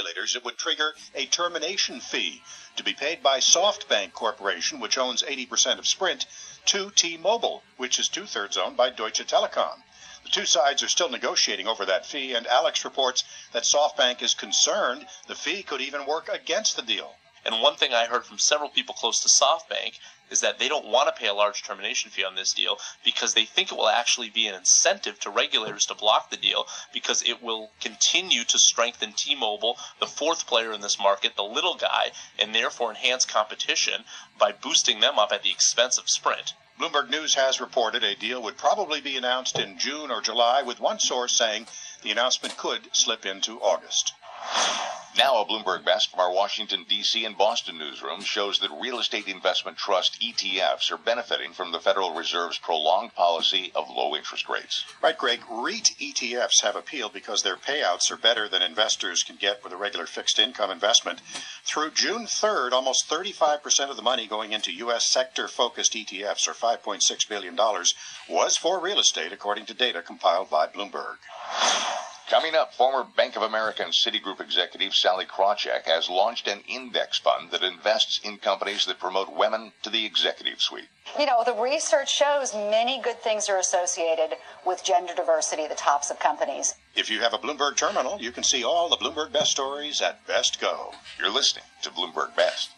regulators, it would trigger a termination fee to be paid by SoftBank Corporation, which owns 80% of Sprint, to T-Mobile, which is two-thirds owned by Deutsche Telekom. The two sides are still negotiating over that fee, and Alex reports that SoftBank is concerned the fee could even work against the deal. And one thing I heard from several people close to SoftBank is that they don't want to pay a large termination fee on this deal because they think it will actually be an incentive to regulators to block the deal because it will continue to strengthen T-Mobile, the fourth player in this market, the little guy, and therefore enhance competition by boosting them up at the expense of Sprint. Bloomberg News has reported a deal would probably be announced in June or July, with one source saying the announcement could slip into August. Now, a Bloomberg Best from our Washington, D.C. and Boston newsroom shows that real estate investment trust ETFs are benefiting from the Federal Reserve's prolonged policy of low interest rates. Right, Greg. REIT ETFs have appeal because their payouts are better than investors can get with a regular fixed income investment. Through June 3rd, almost 35% of the money going into U.S. sector focused ETFs, or $5.6 billion, was for real estate, according to data compiled by Bloomberg. Coming up, former Bank of America and Citigroup executive Sallie Krawcheck has launched an index fund that invests in companies that promote women to the executive suite. You know, the research shows many good things are associated with gender diversity at the tops of companies. If you have a Bloomberg terminal, you can see all the Bloomberg Best stories at Best Go. You're listening to Bloomberg Best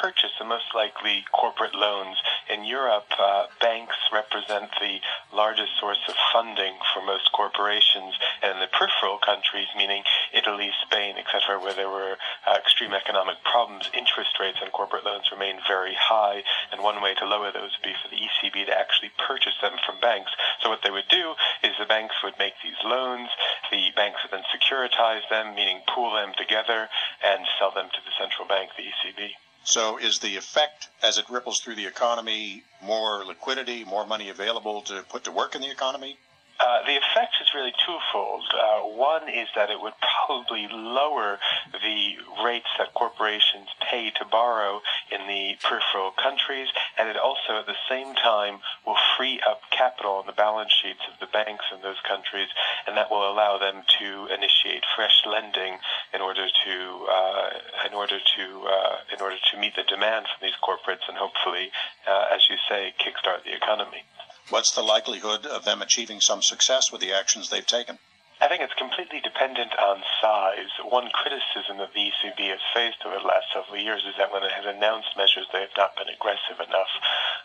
purchase the most likely corporate loans. In Europe, uh, banks represent the largest source of funding for most corporations, and in the peripheral countries, meaning Italy, Spain, etc., where there were uh, extreme economic problems, interest rates on corporate loans remain very high, and one way to lower those would be for the ECB to actually purchase them from banks. So what they would do is the banks would make these loans, the banks would then securitize them, meaning pool them together, and sell them to the central bank, the ECB. So, is the effect as it ripples through the economy more liquidity, more money available to put to work in the economy? Uh, the effect is really twofold. Uh, one is that it would probably lower the rates that corporations pay to borrow in the peripheral countries, and it also at the same time will free up capital on the balance sheets of the banks in those countries, and that will allow them to initiate fresh lending in order to uh, in order to uh, in order to meet the demand from these corporates and hopefully, uh, as you say, kickstart the economy. What's the likelihood of them achieving some success with the actions they've taken? I think it's completely dependent on size. One criticism that the ECB has faced over the last several years is that when it has announced measures, they have not been aggressive enough.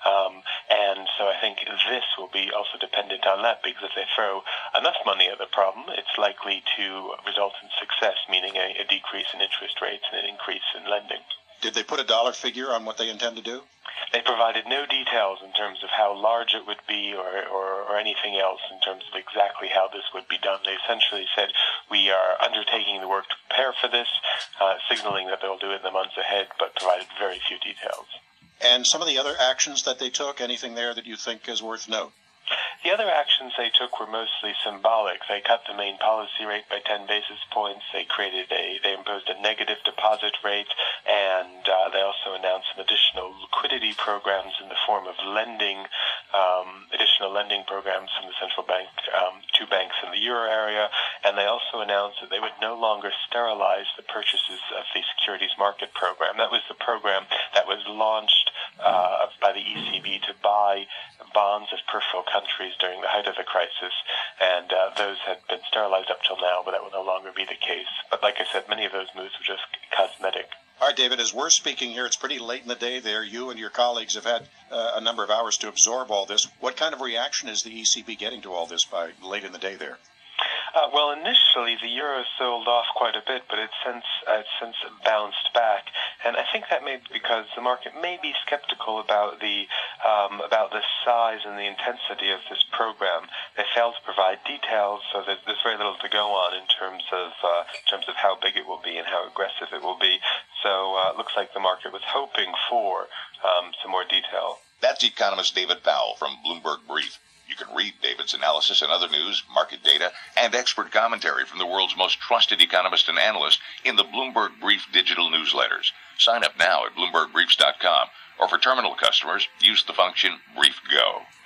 Um, and so I think this will be also dependent on that because if they throw enough money at the problem, it's likely to result in success, meaning a, a decrease in interest rates and an increase in lending. Did they put a dollar figure on what they intend to do? They provided no details in terms of how large it would be or, or, or, anything else in terms of exactly how this would be done. They essentially said, we are undertaking the work to prepare for this, uh, signaling that they'll do it in the months ahead, but provided very few details. And some of the other actions that they took, anything there that you think is worth note? The other actions they took were mostly symbolic. They cut the main policy rate by 10 basis points. They created a, they imposed a negative deposit rate, and uh, they also announced some additional liquidity programs in the form of lending, um, additional lending programs from the central bank um, to banks in the euro area. And they also announced that they would no longer sterilize the purchases of the securities market program. That was the program that was launched uh, by the ECB to buy bonds of peripheral countries during the height of the crisis, and uh, those had been sterilized up till now, but that will no longer be the case. But like I said, many of those moves were just cosmetic. All right, David, as we're speaking here, it's pretty late in the day there. You and your colleagues have had uh, a number of hours to absorb all this. What kind of reaction is the ECB getting to all this by late in the day there? Uh, well, initially the euro sold off quite a bit, but it's since uh, it's since bounced back, and I think that may be because the market may be skeptical about the um, about the size and the intensity of this program. They failed to provide details, so there's, there's very little to go on in terms of uh, in terms of how big it will be and how aggressive it will be. So uh, it looks like the market was hoping for um, some more detail. That's economist David Powell from Bloomberg Brief. You can read David's analysis and other news, market data, and expert commentary from the world's most trusted economist and analyst in the Bloomberg Brief digital newsletters. Sign up now at BloombergBriefs.com, or for terminal customers, use the function BriefGo. shaping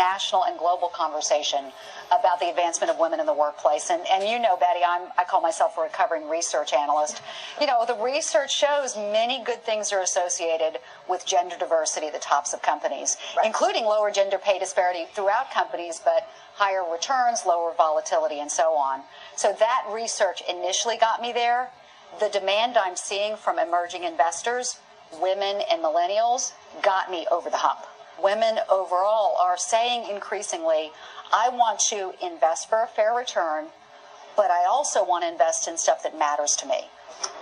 national and global conversation about the advancement of women in the workplace. And, and you know, Betty, I'm, I call myself a recovering research analyst. You know, the research shows many good things are associated with gender diversity at the tops of companies, right. including lower gender pay disparity throughout companies, but higher returns, lower volatility, and so on. So that research initially got me there. The demand I'm seeing from emerging investors, women and millennials, got me over the hump. Women overall are saying increasingly, I want to invest for a fair return, but I also want to invest in stuff that matters to me.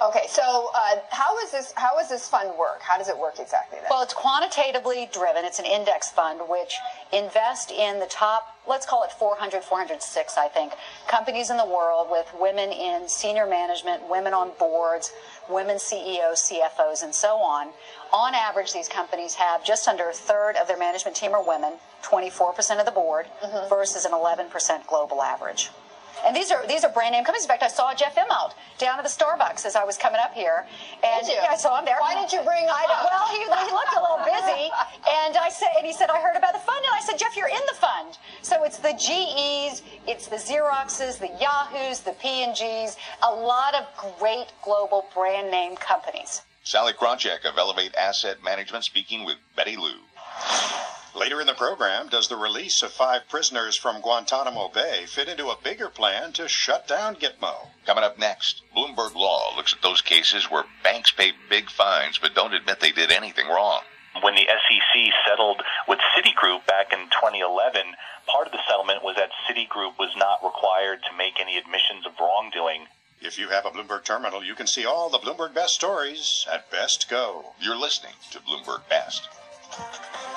Okay, so uh, how is this? How does this fund work? How does it work exactly? Then? Well, it's quantitatively driven. It's an index fund which invests in the top, let's call it 400, 406, I think, companies in the world with women in senior management, women on boards, women CEOs, CFOs, and so on. On average, these companies have just under a third of their management team are women, 24% of the board, mm-hmm. versus an 11% global average. And these are these are brand name companies. In fact, I saw Jeff Immelt down at the Starbucks as I was coming up here. And did you? yeah, I saw him there. Why did you bring him I, Well, he, he looked a little busy. And I said, and he said, I heard about the fund. And I said, Jeff, you're in the fund. So it's the GEs, it's the Xeroxes, the Yahoos, the P&Gs, a lot of great global brand name companies. Sallie Krawcheck of Ellevate Asset Management speaking with Betty Liu. Later in the program, does the release of five prisoners from Guantanamo Bay fit into a bigger plan to shut down Gitmo? Coming up next, Bloomberg Law looks at those cases where banks pay big fines but don't admit they did anything wrong. When the SEC settled with Citigroup back in 2011, part of the settlement was that Citigroup was not required to make any admissions of wrongdoing. If you have a Bloomberg terminal, you can see all the Bloomberg Best stories at Best Go. You're listening to Bloomberg Best.